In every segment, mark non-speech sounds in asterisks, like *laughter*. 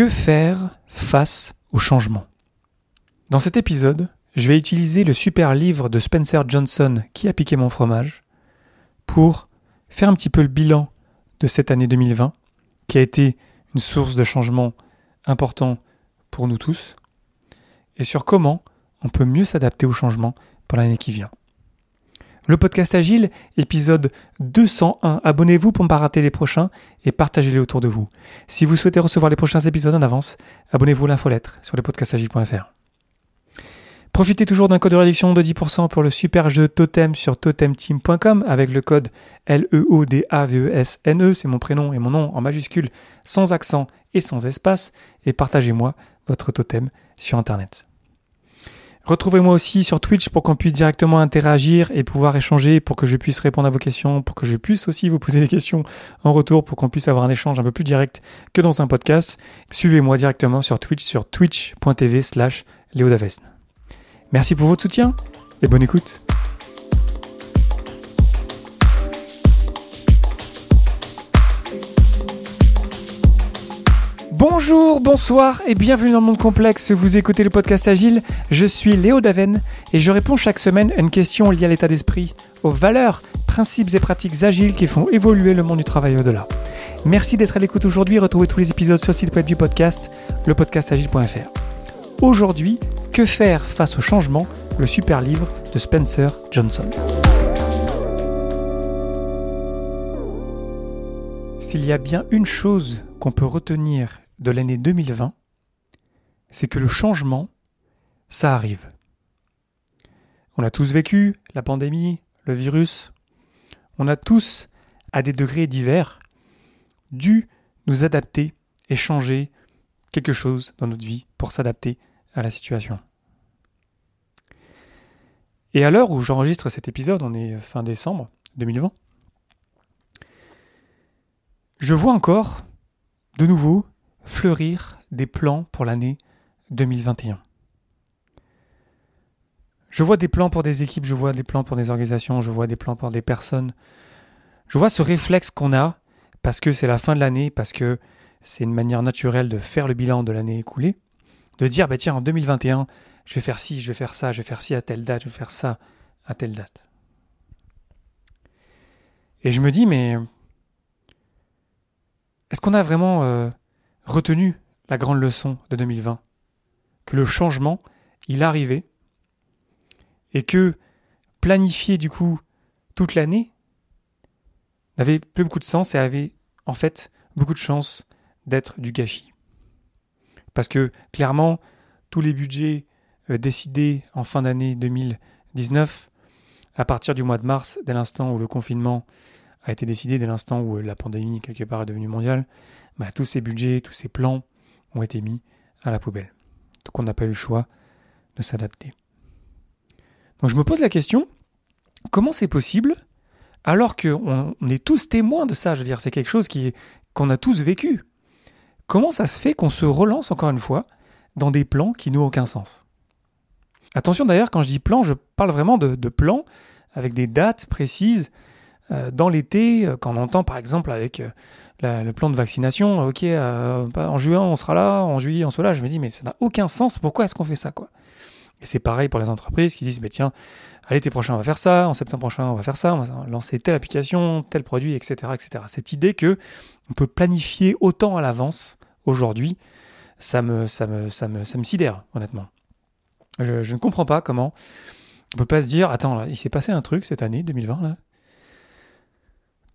Que faire face au changement? Dans cet épisode, je vais utiliser le super livre de Spencer Johnson qui a piqué mon fromage pour faire un petit peu le bilan de cette année 2020 qui a été une source de changement important pour nous tous et sur comment on peut mieux s'adapter au changement pour l'année qui vient. Le podcast Agile, épisode 201. Abonnez-vous pour ne pas rater les prochains et partagez-les autour de vous. Si vous souhaitez recevoir les prochains épisodes en avance, abonnez-vous à l'infolettre sur lepodcastagile.fr. Profitez toujours d'un code de réduction de 10% pour le super jeu Totem sur totemteam.com avec le code L-E-O-D-A-V-E-S-N-E, c'est mon prénom et mon nom en majuscule, sans accent et sans espace, et partagez-moi votre totem sur Internet. Retrouvez-moi aussi sur Twitch pour qu'on puisse directement interagir et pouvoir échanger, pour que je puisse répondre à vos questions, pour que je puisse aussi vous poser des questions en retour, pour qu'on puisse avoir un échange un peu plus direct que dans un podcast. Suivez-moi directement sur Twitch sur twitch.tv slash léodavesne. Merci pour votre soutien et bonne écoute. Bonjour, bonsoir et bienvenue dans le monde complexe. Vous écoutez le podcast Agile. Je suis Léo Daven et je réponds chaque semaine à une question liée à l'état d'esprit, aux valeurs, principes et pratiques agiles qui font évoluer le monde du travail au-delà. Merci d'être à l'écoute aujourd'hui. Retrouvez tous les épisodes sur le site web du podcast, lepodcastagile.fr. Aujourd'hui, que faire face au changement? Le super livre de Spencer Johnson. S'il y a bien une chose qu'on peut retenir de l'année 2020, c'est que le changement, ça arrive. On a tous vécu la pandémie, le virus. On a tous, à des degrés divers, dû nous adapter et changer quelque chose dans notre vie pour s'adapter à la situation. Et à l'heure où j'enregistre cet épisode, on est fin décembre 2020, je vois encore, de nouveau, fleurir des plans pour l'année 2021. Je vois des plans pour des équipes, je vois des plans pour des organisations, je vois des plans pour des personnes. Je vois ce réflexe qu'on a parce que c'est la fin de l'année, parce que c'est une manière naturelle de faire le bilan de l'année écoulée, de dire bah tiens en 2021, je vais faire ci, je vais faire ça, je vais faire ci à telle date, je vais faire ça à telle date. Et je me dis mais est-ce qu'on a vraiment euh, retenu la grande leçon de 2020 Que le changement, il arrivait et que planifier du coup toute l'année n'avait plus beaucoup de sens et avait en fait beaucoup de chances d'être du gâchis. Parce que clairement, tous les budgets euh, décidés en fin d'année 2019, à partir du mois de mars, dès l'instant où le confinement a été décidé, dès l'instant où la pandémie quelque part est devenue mondiale, bah, tous ces budgets, tous ces plans ont été mis à la poubelle. Donc on n'a pas eu le choix de s'adapter. Donc je me pose la question, comment c'est possible alors qu'on on est tous témoins de ça, je veux dire, c'est quelque chose qui qu'on a tous vécu. Comment ça se fait qu'on se relance encore une fois dans des plans qui n'ont aucun sens? Attention d'ailleurs, quand je dis plan, je parle vraiment de, de plans avec des dates précises. Euh, dans l'été, euh, quand on entend par exemple avec euh, le plan de vaccination, ok, en juin on sera là, en juillet on sera là, je me dis mais ça n'a aucun sens, pourquoi est-ce qu'on fait ça quoi? Et c'est pareil pour les entreprises qui disent mais tiens, à l'été prochain on va faire ça, en septembre prochain on va faire ça, on va lancer telle application, tel produit, etc. etc. Cette idée que on peut planifier autant à l'avance aujourd'hui, ça me, me, me, me sidère honnêtement. Je, ne comprends pas comment on peut pas se dire attends il s'est passé un truc cette année 2020 là.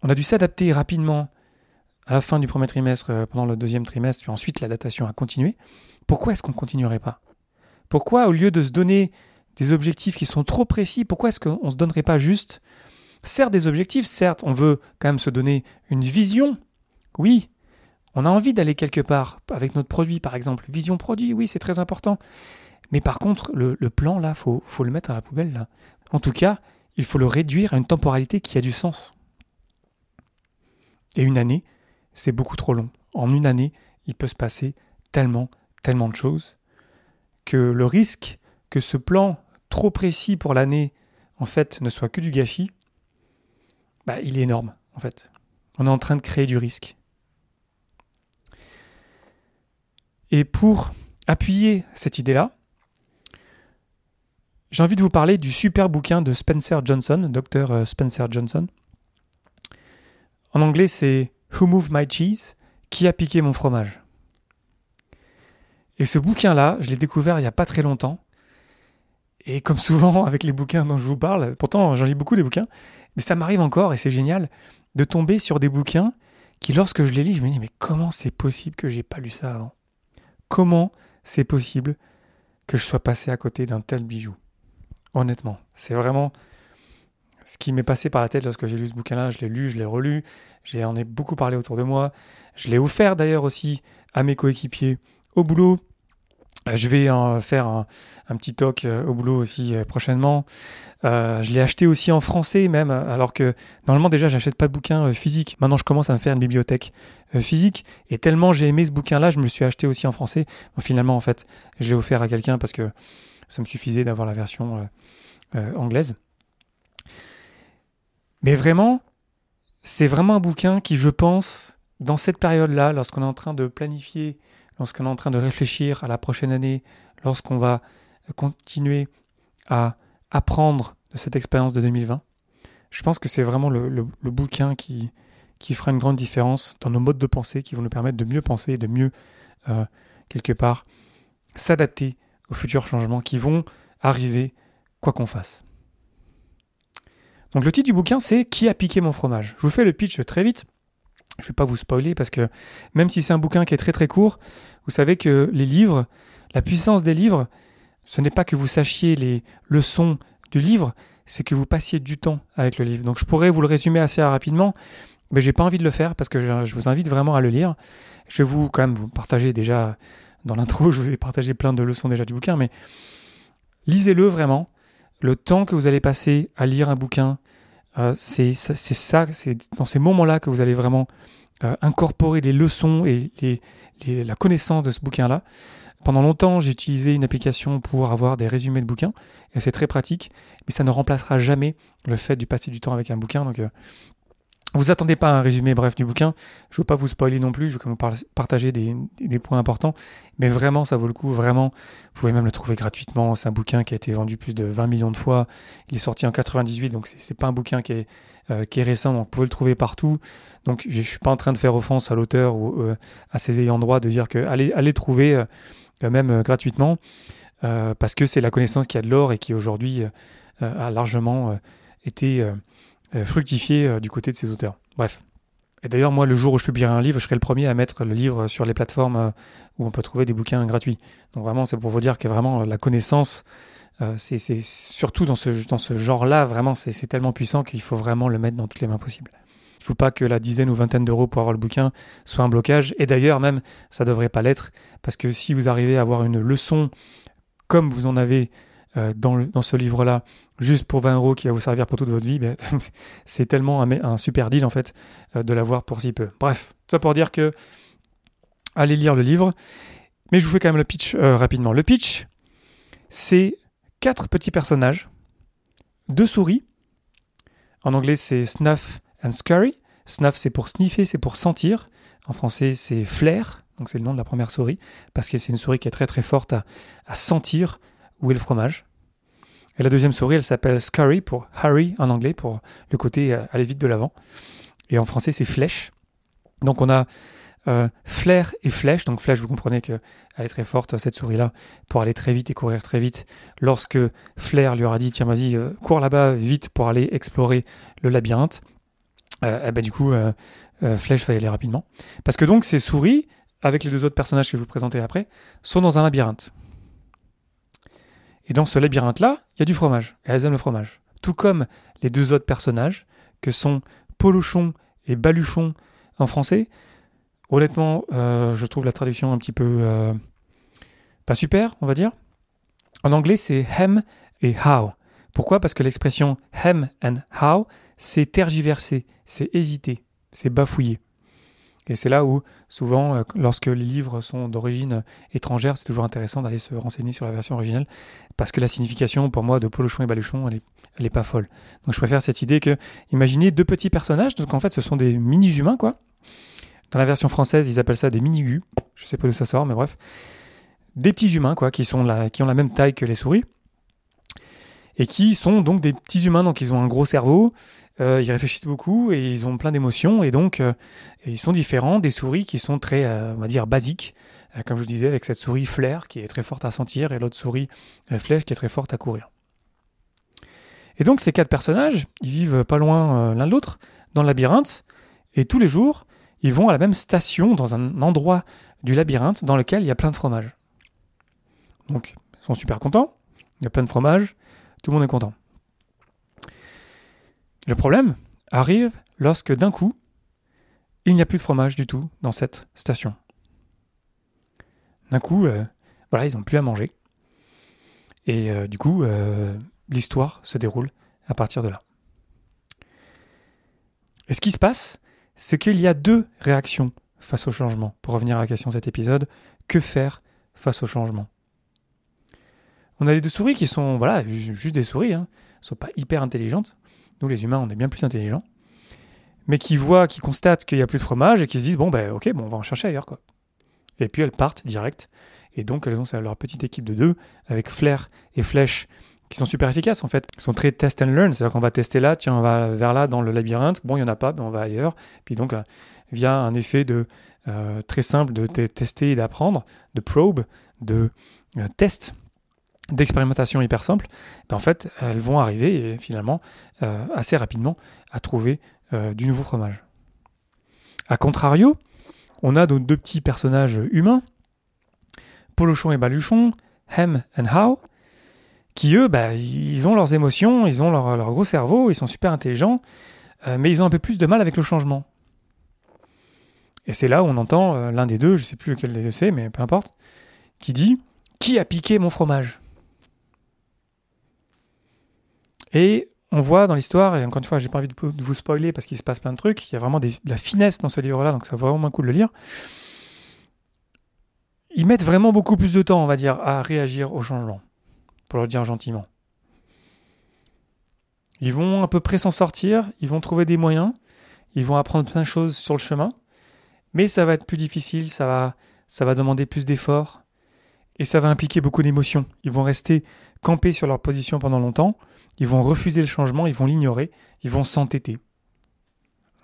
On a dû s'adapter rapidement à la fin du premier trimestre, euh, pendant le deuxième trimestre, puis ensuite la datation a continué. Pourquoi est-ce qu'on ne continuerait pas? Pourquoi, au lieu de se donner des objectifs qui sont trop précis, pourquoi est-ce qu'on ne se donnerait pas juste, certes des objectifs, certes on veut quand même se donner une vision, oui, on a envie d'aller quelque part avec notre produit par exemple, vision produit, oui c'est très important, mais par contre le, plan là, faut, faut le mettre à la poubelle là. En tout cas, il faut le réduire à une temporalité qui a du sens. Et une année, c'est beaucoup trop long. En une année, il peut se passer tellement, tellement de choses que le risque que ce plan trop précis pour l'année, en fait, ne soit que du gâchis, bah, il est énorme, en fait. On est en train de créer du risque. Et pour appuyer cette idée-là, j'ai envie de vous parler du super bouquin de Spencer Johnson, docteur euh, Spencer Johnson. En anglais, c'est Who Moved My Cheese Qui a piqué mon fromage. Et ce bouquin-là, je l'ai découvert il n'y a pas très longtemps. Et comme souvent avec les bouquins dont je vous parle, pourtant j'en lis beaucoup des bouquins, mais ça m'arrive encore et c'est génial de tomber sur des bouquins qui, lorsque je les lis, je me dis mais comment c'est possible que j'ai pas lu ça avant? Comment c'est possible que je sois passé à côté d'un tel bijou? Honnêtement, c'est vraiment ce qui m'est passé par la tête lorsque j'ai lu ce bouquin-là. Je l'ai lu, je l'ai relu, j'en ai beaucoup parlé autour de moi. Je l'ai offert d'ailleurs aussi à mes coéquipiers au boulot. Euh, je vais en faire un, petit talk euh, au boulot aussi euh, prochainement. je l'ai acheté aussi en français même, alors que normalement déjà j'achète pas de bouquins physiques. Maintenant je commence à me faire une bibliothèque physique. Et tellement j'ai aimé ce bouquin-là, je me le suis acheté aussi en français. finalement en fait, je l'ai offert à quelqu'un parce que ça me suffisait d'avoir la version anglaise. Mais vraiment, c'est vraiment un bouquin qui, je pense, dans cette période-là, lorsqu'on est en train de planifier lorsqu'on est en train de réfléchir à la prochaine année, lorsqu'on va continuer à apprendre de cette expérience de 2020, je pense que c'est vraiment le, bouquin qui, fera une grande différence dans nos modes de pensée, qui vont nous permettre de mieux penser et de mieux, euh, quelque part, s'adapter aux futurs changements qui vont arriver quoi qu'on fasse. Donc le titre du bouquin, c'est Qui a piqué mon fromage? Je vous fais le pitch très vite. Je ne vais pas vous spoiler parce que même si c'est un bouquin qui est très très court, vous savez que les livres, la puissance des livres, ce n'est pas que vous sachiez les leçons du livre, c'est que vous passiez du temps avec le livre. Donc je pourrais vous le résumer assez rapidement, mais j'ai pas envie de le faire parce que je vous invite vraiment à le lire. Je vais vous quand même vous partager déjà dans l'intro, *laughs* je vous ai partagé plein de leçons déjà du bouquin, mais lisez-le vraiment. Le temps que vous allez passer à lire un bouquin, euh, c'est ça, c'est dans ces moments-là que vous allez vraiment euh, incorporer les leçons et la connaissance de ce bouquin-là. Pendant longtemps, j'ai utilisé une application pour avoir des résumés de bouquins, et c'est très pratique, mais ça ne remplacera jamais le fait du passer du temps avec un bouquin. Euh, vous attendez pas un résumé bref du bouquin. Je veux pas vous spoiler non plus. Je veux vous partager des, points importants. Mais vraiment, ça vaut le coup. Vraiment, vous pouvez même le trouver gratuitement. C'est un bouquin qui a été vendu plus de 20 millions de fois. Il est sorti en 98, donc c'est pas un bouquin qui est, euh, qui est récent. Donc vous pouvez le trouver partout. Donc je suis pas en train de faire offense à l'auteur ou euh, à ses ayants droit de dire que allez, trouver euh, même gratuitement parce que c'est la connaissance qui a de l'or et qui aujourd'hui a largement été fructifier euh, du côté de ces auteurs. Bref. Et d'ailleurs, moi, le jour où je publierai un livre, je serai le premier à mettre le livre sur les plateformes euh, où on peut trouver des bouquins gratuits. Donc vraiment, c'est pour vous dire que vraiment, la connaissance, c'est surtout dans ce, dans ce genre-là, vraiment, c'est tellement puissant qu'il faut vraiment le mettre dans toutes les mains possibles. Il ne faut pas que la dizaine ou vingtaine d'euros pour avoir le bouquin soit un blocage. Et d'ailleurs, même, ça ne devrait pas l'être, parce que si vous arrivez à avoir une leçon comme vous en avez euh, dans, ce livre-là, juste pour 20 euros qui va vous servir pour toute votre vie, *laughs* c'est tellement un, super deal en fait euh, de l'avoir pour si peu. Bref, ça pour dire que allez lire le livre. Mais je vous fais quand même le pitch euh, rapidement. Le pitch, c'est quatre petits personnages, deux souris. En anglais, c'est Snuff and Scurry. Snuff, c'est pour sniffer, c'est pour sentir. En français, c'est Flair, donc c'est le nom de la première souris, parce que c'est une souris qui est très très forte à sentir où est le fromage. Et la deuxième souris, elle s'appelle Scurry pour Hurry en anglais, pour le côté euh, aller vite de l'avant. Et en français, c'est flèche. Donc on a euh, flair et flèche. Donc flèche, vous comprenez qu'elle est très forte, cette souris-là, pour aller très vite et courir très vite. Lorsque Flair lui aura dit, tiens, vas-y, euh, cours là-bas vite pour aller explorer le labyrinthe, eh ben, du coup, Flèche va y aller rapidement. Parce que donc ces souris, avec les deux autres personnages que je vous présenter après, sont dans un labyrinthe. Et dans ce labyrinthe-là, il y a du fromage. Et elles aiment le fromage. Tout comme les deux autres personnages, que sont Polochon et Baluchon en français. Honnêtement, euh, je trouve la traduction un petit peu euh, pas super, on va dire. En anglais, c'est hem et how. Pourquoi? Parce que l'expression hem and how, c'est tergiverser, c'est hésiter, c'est bafouiller. Et c'est là où, souvent, euh, lorsque les livres sont d'origine étrangère, c'est toujours intéressant d'aller se renseigner sur la version originale, parce que la signification, pour moi, de Polochon et Baluchon, elle est, elle est pas folle. Donc je préfère cette idée que, imaginez deux petits personnages, donc en fait, ce sont des mini-humains, quoi. Dans la version française, ils appellent ça des mini-gus. je sais pas d'où ça sort, mais bref, des petits humains quoi, qui sont là, qui ont la même taille que les souris et qui sont donc des petits humains, donc ils ont un gros cerveau, euh, ils réfléchissent beaucoup et ils ont plein d'émotions et donc euh, ils sont différents des souris qui sont très, euh, on va dire, basiques, comme je vous disais, avec cette souris flair qui est très forte à sentir et l'autre souris flèche qui est très forte à courir. Et donc ces quatre personnages, ils vivent pas loin l'un de l'autre dans le labyrinthe et tous les jours, ils vont à la même station dans un endroit du labyrinthe dans lequel il y a plein de fromages. Donc ils sont super contents, il y a plein de fromages, tout le monde est content. Le problème arrive lorsque d'un coup, il n'y a plus de fromage du tout dans cette station. D'un coup, euh, voilà, ils n'ont plus à manger. Et euh, du coup, euh, l'histoire se déroule à partir de là. Et ce qui se passe, c'est qu'il y a deux réactions face au changement. Pour revenir à la question de cet épisode, que faire face au changement? On a les deux souris qui sont, voilà, juste des souris, hein, sont pas hyper intelligentes. Nous, les humains, on est bien plus intelligents. Mais qui voient, qui constatent qu'il n'y a plus de fromage et qui se disent, bon, ben, ok, bon, on va en chercher ailleurs, quoi. Et puis elles partent direct. Et donc, elles ont leur petite équipe de deux, avec Flair et Flèche, qui sont super efficaces, en fait. Ils sont très test and learn. C'est-à-dire qu'on va tester là, tiens, on va vers là dans le labyrinthe. Bon, il n'y en a pas, ben, on va ailleurs. Puis donc, euh, via un effet de, euh, très simple de tester et d'apprendre, de probe, de euh, test, d'expérimentation hyper simple, ben en fait, elles vont arriver finalement euh, assez rapidement à trouver euh, du nouveau fromage. A contrario, on a nos deux petits personnages humains, Polochon et Baluchon, Hem and How, qui eux, ben, ils ont leurs émotions, ils ont leur, gros cerveau, ils sont super intelligents, euh, mais ils ont un peu plus de mal avec le changement. Et c'est là où on entend l'un des deux, je ne sais plus lequel des deux c'est, mais peu importe, qui dit Qui a piqué mon fromage? Et on voit dans l'histoire, et encore une fois, j'ai pas envie de vous spoiler parce qu'il se passe plein de trucs, il y a vraiment de la finesse dans ce livre-là, donc ça vaut vraiment cool de le lire. Ils mettent vraiment beaucoup plus de temps, on va dire, à réagir au changement, pour le dire gentiment. Ils vont à peu près s'en sortir, ils vont trouver des moyens, ils vont apprendre plein de choses sur le chemin, mais ça va être plus difficile, ça va, ça va demander plus d'efforts, et ça va impliquer beaucoup d'émotions. Ils vont rester campés sur leur position pendant longtemps, ils vont refuser le changement, ils vont l'ignorer, ils vont s'entêter.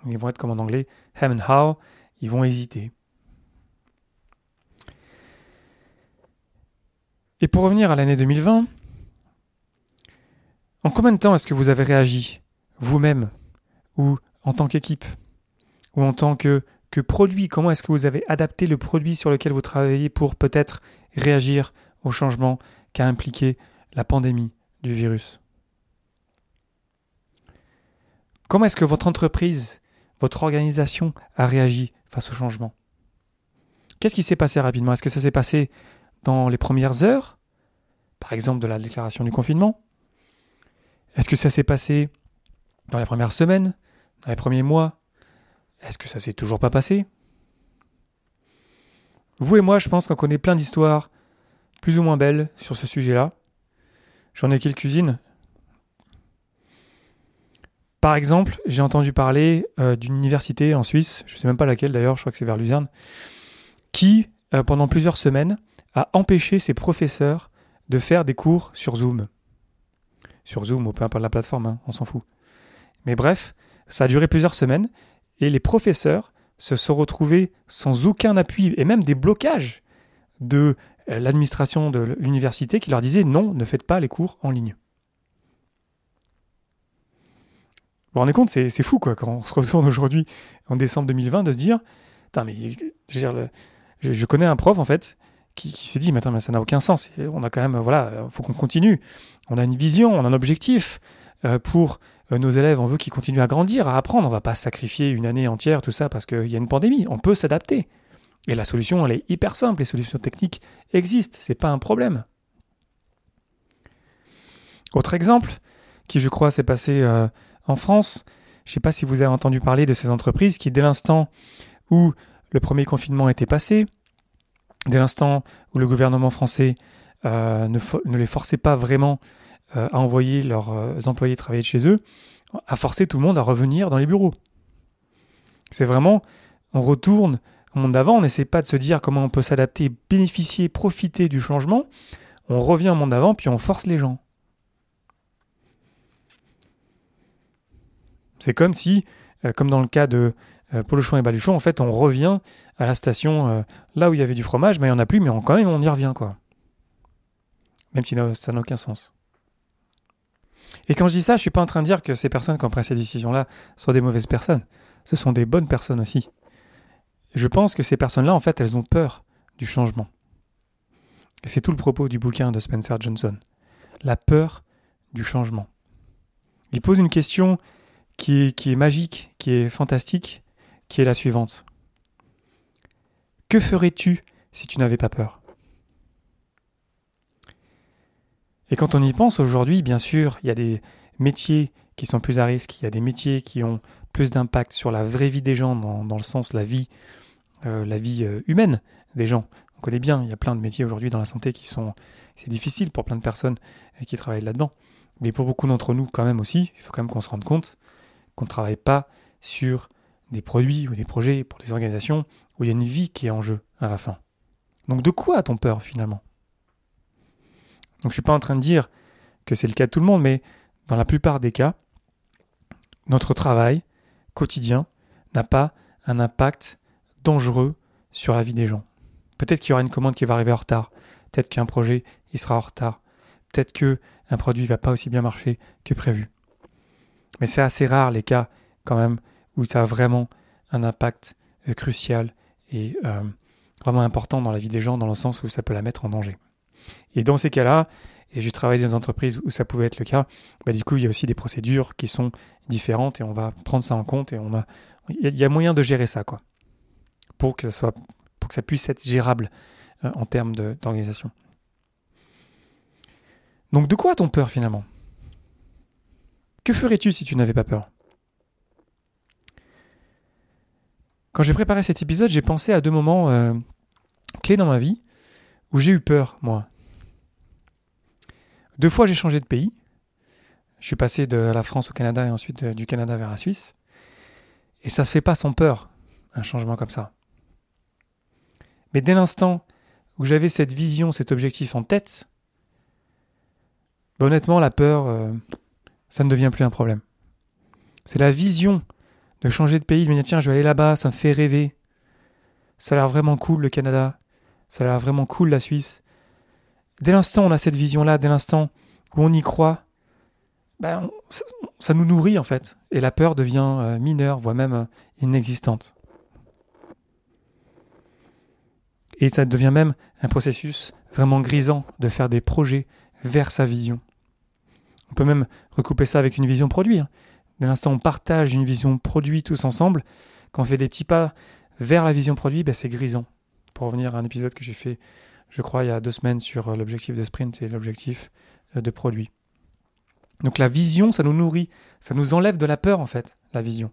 Ils vont être comme en anglais, hem and how, ils vont hésiter. Et pour revenir à l'année 2020, en combien de temps est-ce que vous avez réagi, vous-même, ou en tant qu'équipe, ou en tant que, que produit? Comment est-ce que vous avez adapté le produit sur lequel vous travaillez pour peut-être réagir au changement qu'a impliqué la pandémie du virus? Comment est-ce que votre entreprise, votre organisation a réagi face au changement? Qu'est-ce qui s'est passé rapidement? Est-ce que ça s'est passé dans les premières heures, par exemple de la déclaration du confinement? Est-ce que ça s'est passé dans les premières semaines, dans les premiers mois? Est-ce que ça s'est toujours pas passé? Vous et moi, je pense qu'on connaît plein d'histoires plus ou moins belles sur ce sujet-là. J'en ai quelques-unes, par exemple, j'ai entendu parler euh, d'une université en Suisse, je ne sais même pas laquelle d'ailleurs, je crois que c'est vers Luzerne, qui, euh, pendant plusieurs semaines, a empêché ses professeurs de faire des cours sur Zoom. Sur Zoom ou peu importe la plateforme, hein, on s'en fout. Mais bref, ça a duré plusieurs semaines et les professeurs se sont retrouvés sans aucun appui et même des blocages de euh, l'administration de l'université qui leur disait non, ne faites pas les cours en ligne. Vous vous rendez compte, c'est fou quoi, quand on se retourne aujourd'hui, en décembre 2020, de se dire, je, connais un prof en fait qui, s'est dit, mais ça n'a aucun sens. On a quand même, voilà, faut qu'on continue. On a une vision, on a un objectif euh, pour euh, nos élèves. On veut qu'ils continuent à grandir, à apprendre. On va pas sacrifier une année entière tout ça parce qu'il y a une pandémie. On peut s'adapter. Et la solution, elle est hyper simple. Les solutions techniques existent. C'est pas un problème. Autre exemple, qui je crois s'est passé euh, en France, je ne sais pas si vous avez entendu parler de ces entreprises qui, dès l'instant où le premier confinement était passé, dès l'instant où le gouvernement français euh, ne, les forçait pas vraiment euh, à envoyer leurs euh, employés travailler de chez eux, a forcé tout le monde à revenir dans les bureaux. C'est vraiment, on retourne au monde d'avant, on n'essaie pas de se dire comment on peut s'adapter, bénéficier, profiter du changement. On revient au monde d'avant, puis on force les gens. C'est comme si, euh, comme dans le cas de euh, Polochon et Baluchon, en fait, on revient à la station euh, là où il y avait du fromage, mais il n'y en a plus, mais quand même, on y revient, quoi. Même si ça n'a aucun sens. Et quand je dis ça, je suis pas en train de dire que ces personnes qui ont pris ces décisions-là sont des mauvaises personnes. Ce sont des bonnes personnes aussi. Je pense que ces personnes-là, en fait, elles ont peur du changement. Et c'est tout le propos du bouquin de Spencer Johnson. La peur du changement. Il pose une question qui est, magique, qui est fantastique, qui est la suivante. Que ferais-tu si tu n'avais pas peur? Et quand on y pense aujourd'hui, bien sûr, il y a des métiers qui sont plus à risque, il y a des métiers qui ont plus d'impact sur la vraie vie des gens, dans, le sens la vie, euh, la vie euh, humaine des gens. On connaît bien, il y a plein de métiers aujourd'hui dans la santé qui sont... C'est difficile pour plein de personnes euh, qui travaillent là-dedans. Mais pour beaucoup d'entre nous, quand même aussi, il faut quand même qu'on se rende compte qu'on ne travaille pas sur des produits ou des projets pour des organisations où il y a une vie qui est en jeu à la fin. Donc de quoi a-t-on peur finalement? Donc je ne suis pas en train de dire que c'est le cas de tout le monde, mais dans la plupart des cas, notre travail quotidien n'a pas un impact dangereux sur la vie des gens. Peut-être qu'il y aura une commande qui va arriver en retard, peut-être qu'un projet sera en retard, peut-être que un produit va pas aussi bien marcher que prévu. Mais c'est assez rare les cas quand même où ça a vraiment un impact euh, crucial et euh, vraiment important dans la vie des gens dans le sens où ça peut la mettre en danger. Et dans ces cas-là, et j'ai travaillé dans des entreprises où ça pouvait être le cas, bah du coup il y a aussi des procédures qui sont différentes et on va prendre ça en compte et on a il y a moyen de gérer ça quoi pour que ça soit pour que ça puisse être gérable euh, en termes d'organisation. Donc de quoi a-t-on peur finalement? Que ferais-tu si tu n'avais pas peur? Quand j'ai préparé cet épisode, j'ai pensé à deux moments euh, clés dans ma vie où j'ai eu peur, moi. Deux fois, j'ai changé de pays. Je suis passé de la France au Canada et ensuite du Canada vers la Suisse. Et ça se fait pas sans peur, un changement comme ça. Mais dès l'instant où j'avais cette vision, cet objectif en tête, bah, honnêtement, la peur, euh, ça ne devient plus un problème. C'est la vision de changer de pays, de me dire tiens, je vais aller là-bas, ça me fait rêver. Ça a l'air vraiment cool le Canada, ça a l'air vraiment cool la Suisse. Dès l'instant on a cette vision-là, dès l'instant où on y croit, ben, ça, nous nourrit en fait. Et la peur devient euh, mineure, voire même euh, inexistante. Et ça devient même un processus vraiment grisant de faire des projets vers sa vision. On peut même recouper ça avec une vision produit. Hein. Dès l'instant où on partage une vision produit tous ensemble, quand on fait des petits pas vers la vision produit, ben c'est grisant. Pour revenir à un épisode que j'ai fait, je crois, il y a deux semaines sur euh, l'objectif de sprint et l'objectif euh, de produit. Donc la vision, ça nous nourrit, ça nous enlève de la peur en fait, la vision.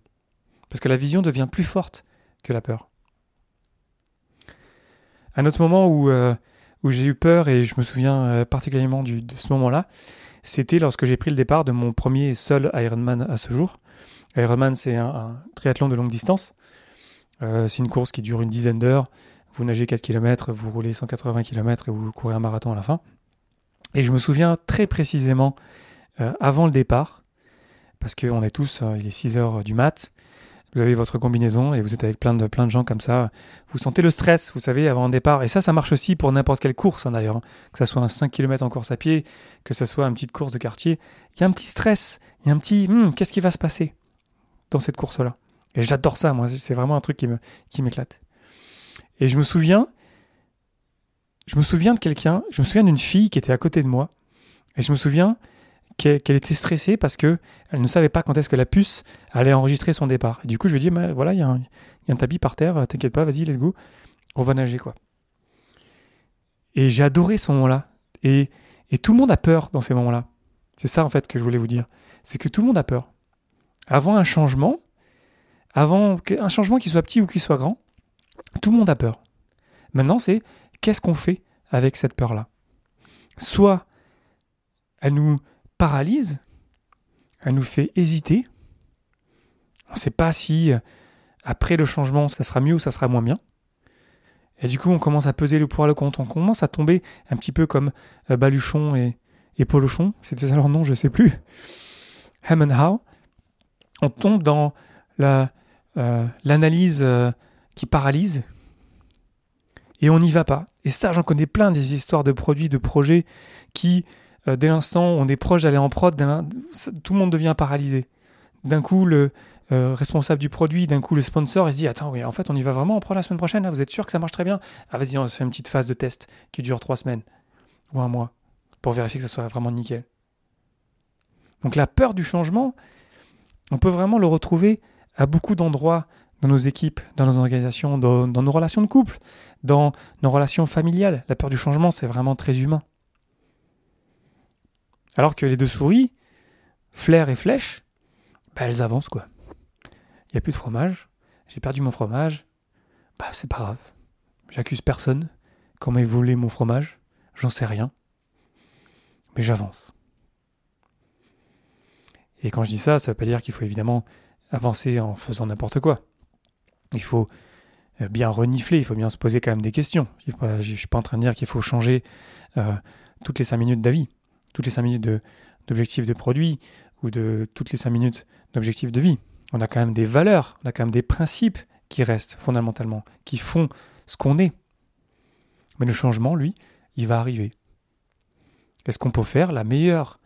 Parce que la vision devient plus forte que la peur. Un autre moment où, euh, j'ai eu peur, et je me souviens particulièrement de ce moment-là, c'était lorsque j'ai pris le départ de mon premier seul Ironman à ce jour. Ironman, c'est un, triathlon de longue distance. Euh, c'est une course qui dure une dizaine d'heures. Vous nagez 4 km, vous roulez 180 km et vous courez un marathon à la fin. Et je me souviens très précisément, euh, avant le départ, parce qu'on est tous, euh, il est 6 heures du mat, vous avez votre combinaison et vous êtes avec plein de, plein de gens comme ça. Vous sentez le stress, vous savez, avant un départ. Et ça, ça marche aussi pour n'importe quelle course, hein, d'ailleurs. Hein. Que ce soit un 5 km en course à pied, que ce soit une petite course de quartier. Il y a un petit stress, il y a un petit hmm, qu'est-ce qui va se passer dans cette course-là? Et j'adore ça, moi. C'est vraiment un truc qui me qui m'éclate. Et je me souviens, je me souviens de quelqu'un, je me souviens d'une fille qui était à côté de moi. Et je me souviens qu'elle était stressée parce que elle ne savait pas quand est-ce que la puce allait enregistrer son départ. Et du coup, je lui ai dit, voilà, il y, a un tapis par terre, t'inquiète pas, vas-y, let's go, on va nager, quoi. Et j'ai adoré ce moment-là. Et, et tout le monde a peur dans ces moments-là. C'est ça, en fait, que je voulais vous dire. C'est que tout le monde a peur. Avant un changement, avant un changement qui soit petit ou qui soit grand, tout le monde a peur. Maintenant, c'est qu'est-ce qu'on fait avec cette peur-là? Soit elle nous paralyse, elle nous fait hésiter. On ne sait pas si euh, après le changement, ça sera mieux ou ça sera moins bien. Et du coup, on commence à peser le pour et le contre. On commence à tomber un petit peu comme euh, Baluchon et, et Polochon. C'était ça leur nom, je sais plus. Ham and How. On tombe dans la, euh, l'analyse qui paralyse. Et on n'y va pas. Et ça, j'en connais plein des histoires de produits, de projets qui, dès l'instant où on est proche d'aller en prod, tout le monde devient paralysé. D'un coup, le, euh, responsable du produit, d'un coup le sponsor, il se dit Attends, oui, en fait, on y va vraiment, on prend la semaine prochaine, vous êtes sûr que ça marche très bien? Ah, vas-y, on fait une petite phase de test qui dure trois semaines ou un mois pour vérifier que ça soit vraiment nickel. Donc, la peur du changement, on peut vraiment le retrouver à beaucoup d'endroits dans nos équipes, dans nos organisations, dans nos relations de couple, dans nos relations familiales. La peur du changement, c'est vraiment très humain. Alors que les deux souris, flair et flèche, bah, elles avancent quoi il n'y a plus de fromage, j'ai perdu mon fromage, bah c'est pas grave. J'accuse personne qu'on m'ait volé mon fromage, j'en sais rien. Mais j'avance. Et quand je dis ça, ça ne veut pas dire qu'il faut évidemment avancer en faisant n'importe quoi. Il faut euh, bien renifler, il faut bien se poser quand même des questions. Je ne suis pas en train de dire qu'il faut changer euh, toutes les cinq minutes d'avis, toutes les cinq minutes d'objectifs de, de produit ou de toutes les cinq minutes d'objectifs de vie on a quand même des valeurs, on a quand même des principes qui restent fondamentalement, qui font ce qu'on est. Mais le changement, lui, il va arriver. Est-ce qu'on peut faire la meilleure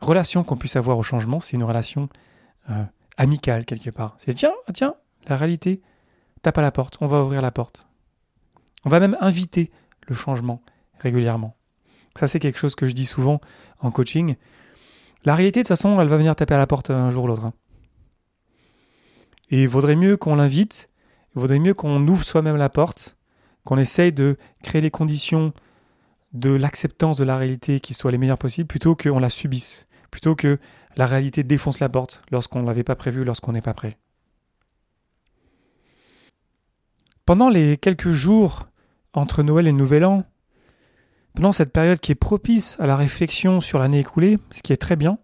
relation qu'on puisse avoir au changement? C'est une relation euh, amicale quelque part. C'est tiens, ah, tiens, la réalité tape à la porte, on va ouvrir la porte. On va même inviter le changement régulièrement. Ça, c'est quelque chose que je dis souvent en coaching. La réalité, de toute façon, elle va venir taper à la porte un jour ou l'autre. Hein. Et il vaudrait mieux qu'on l'invite, il vaudrait mieux qu'on ouvre soi-même la porte, qu'on essaye de créer les conditions de l'acceptance de la réalité qui soient les meilleures possibles, plutôt qu'on la subisse, plutôt que la réalité défonce la porte lorsqu'on ne l'avait pas prévu, lorsqu'on n'est pas prêt. Pendant les quelques jours entre Noël et Nouvel An, pendant cette période qui est propice à la réflexion sur l'année écoulée, ce qui est très bien,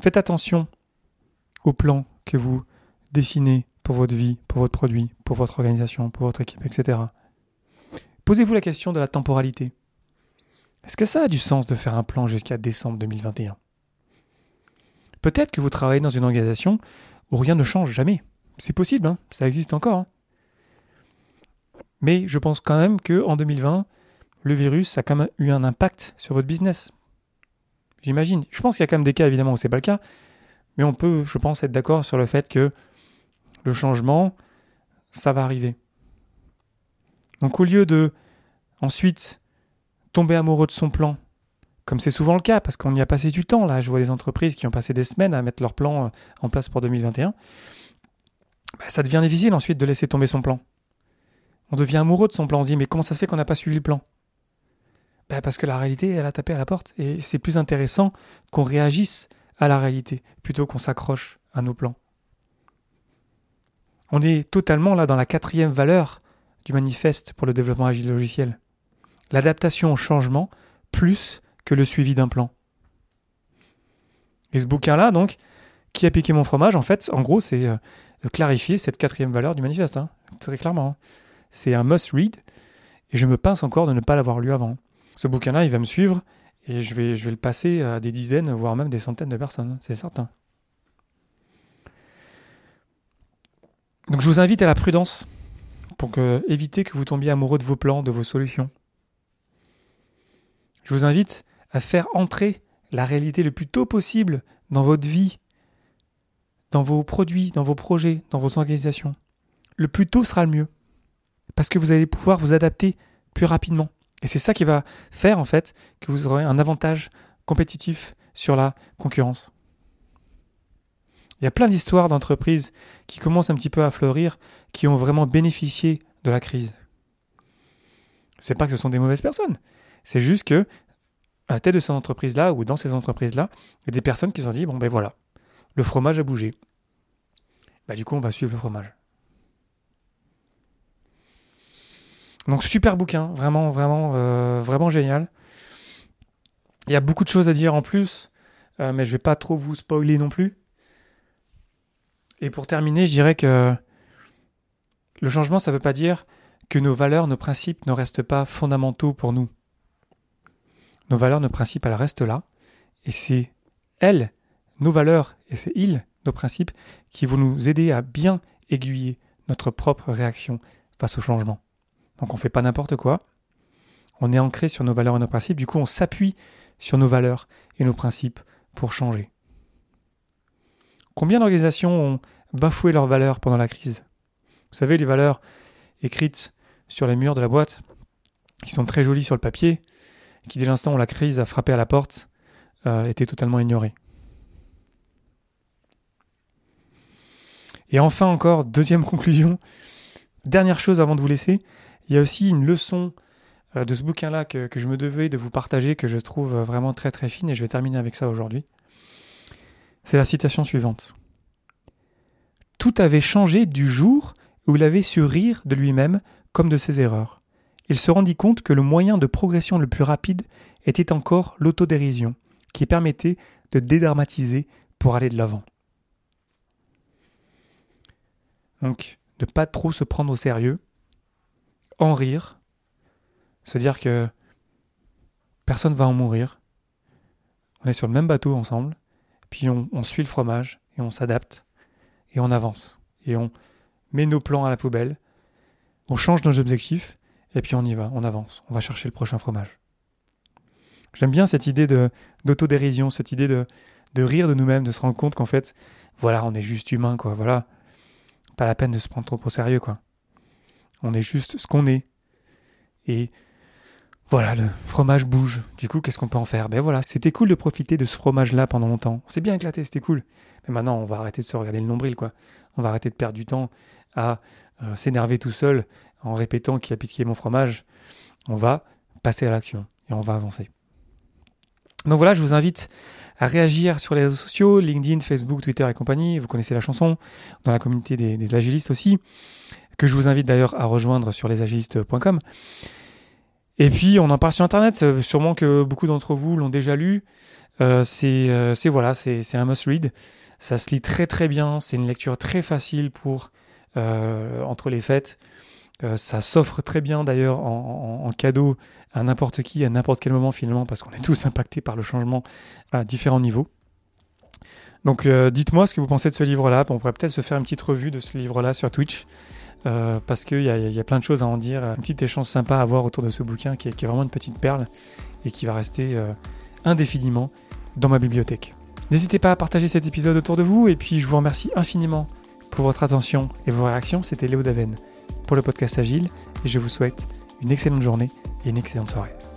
faites attention au plan que vous dessiner pour votre vie, pour votre produit, pour votre organisation, pour votre équipe, etc. Posez-vous la question de la temporalité. Est-ce que ça a du sens de faire un plan jusqu'à décembre 2021 Peut-être que vous travaillez dans une organisation où rien ne change jamais. C'est possible, hein ça existe encore. Hein. Mais je pense quand même que en 2020, le virus a quand même eu un impact sur votre business. J'imagine. Je pense qu'il y a quand même des cas évidemment où c'est pas le cas, mais on peut, je pense, être d'accord sur le fait que le changement, ça va arriver. Donc au lieu de ensuite tomber amoureux de son plan, comme c'est souvent le cas, parce qu'on y a passé du temps, là je vois des entreprises qui ont passé des semaines à mettre leur plan euh, en place pour 2021, bah, ça devient difficile ensuite de laisser tomber son plan. On devient amoureux de son plan, on se dit mais comment ça se fait qu'on n'a pas suivi le plan? Bah, Parce que la réalité, elle a tapé à la porte, et c'est plus intéressant qu'on réagisse à la réalité, plutôt qu'on s'accroche à nos plans. On est totalement là dans la quatrième valeur du manifeste pour le développement agile logiciel. L'adaptation au changement plus que le suivi d'un plan. Et ce bouquin-là, donc, qui a piqué mon fromage, en fait, en gros, c'est euh, clarifier cette quatrième valeur du manifeste, hein, très clairement. Hein. C'est un must-read, et je me pince encore de ne pas l'avoir lu avant. Ce bouquin-là, il va me suivre, et je vais, le passer à des dizaines, voire même des centaines de personnes, hein, c'est certain. Donc je vous invite à la prudence pour éviter que vous tombiez amoureux de vos plans, de vos solutions. Je vous invite à faire entrer la réalité le plus tôt possible dans votre vie, dans vos produits, dans vos projets, dans vos organisations. Le plus tôt sera le mieux. Parce que vous allez pouvoir vous adapter plus rapidement. Et c'est ça qui va faire en fait que vous aurez un avantage compétitif sur la concurrence. Il y a plein d'histoires d'entreprises qui commencent un petit peu à fleurir, qui ont vraiment bénéficié de la crise. C'est pas que ce sont des mauvaises personnes. C'est juste que, à la tête de ces entreprises-là, ou dans ces entreprises-là, il y a des personnes qui se sont dit, bon ben voilà, le fromage a bougé. Bah du coup, on va suivre le fromage. Donc super bouquin, vraiment, vraiment, euh, vraiment génial. Il y a beaucoup de choses à dire en plus, euh, mais je vais pas trop vous spoiler non plus. Et pour terminer, je dirais que le changement, ça ne veut pas dire que nos valeurs, nos principes ne restent pas fondamentaux pour nous. Nos valeurs, nos principes, elles restent là. Et c'est elles, nos valeurs, et c'est ils, nos principes, qui vont nous aider à bien aiguiller notre propre réaction face au changement. Donc on ne fait pas n'importe quoi. On est ancré sur nos valeurs et nos principes. Du coup, on s'appuie sur nos valeurs et nos principes pour changer. Combien d'organisations ont bafoué leurs valeurs pendant la crise? Vous savez, les valeurs écrites sur les murs de la boîte, qui sont très jolies sur le papier, qui dès l'instant où la crise a frappé à la porte, euh, étaient totalement ignorées. Et enfin encore, deuxième *laughs* conclusion, dernière chose avant de vous laisser, il y a aussi une leçon euh, de ce bouquin-là que, je me devais de vous partager, que je trouve vraiment très très fine, et je vais terminer avec ça aujourd'hui. C'est la citation suivante. Tout avait changé du jour où il avait su rire de lui-même comme de ses erreurs. Il se rendit compte que le moyen de progression le plus rapide était encore l'autodérision, qui permettait de dédramatiser pour aller de l'avant. Donc, de pas trop se prendre au sérieux, en rire, se dire que personne va en mourir, on est sur le même bateau ensemble, puis on, suit le fromage et on s'adapte et on avance et on met nos plans à la poubelle, on change nos objectifs et puis on y va, on avance, on va chercher le prochain fromage. J'aime bien cette idée d'autodérision, cette idée de, de rire de nous-mêmes, de se rendre compte qu'en fait, voilà, on est juste humain, quoi. Voilà, pas la peine de se prendre trop au sérieux, quoi. On est juste ce qu'on est. Et voilà, le fromage bouge. Du coup, qu'est-ce qu'on peut en faire? Ben voilà, c'était cool de profiter de ce fromage-là pendant longtemps. C'est bien éclaté, c'était cool. Mais maintenant, on va arrêter de se regarder le nombril, quoi. On va arrêter de perdre du temps à euh, s'énerver tout seul en répétant qui a piqué mon fromage? On va passer à l'action et on va avancer. Donc voilà, je vous invite à réagir sur les réseaux sociaux, LinkedIn, Facebook, Twitter et compagnie. Vous connaissez la chanson, dans la communauté des, agilistes aussi, que je vous invite d'ailleurs à rejoindre sur lesagilistes.com. Et puis on en parle sur Internet, euh, sûrement que beaucoup d'entre vous l'ont déjà lu. Euh, c'est voilà, un must read. Ça se lit très très bien, c'est une lecture très facile pour euh, entre les fêtes. Euh, ça s'offre très bien d'ailleurs en, cadeau à n'importe qui, à n'importe quel moment finalement, parce qu'on est tous impactés par le changement à différents niveaux. Donc euh, dites-moi ce que vous pensez de ce livre-là. On pourrait peut-être se faire une petite revue de ce livre-là sur Twitch. Parce qu'il y, a plein de choses à en dire. Un petit échange sympa à avoir autour de ce bouquin qui est, qui est vraiment une petite perle et qui va rester indéfiniment dans ma bibliothèque. N'hésitez pas à partager cet épisode autour de vous et puis je vous remercie infiniment pour votre attention et vos réactions. C'était Léo Daven pour le podcast Agile et je vous souhaite une excellente journée et une excellente soirée.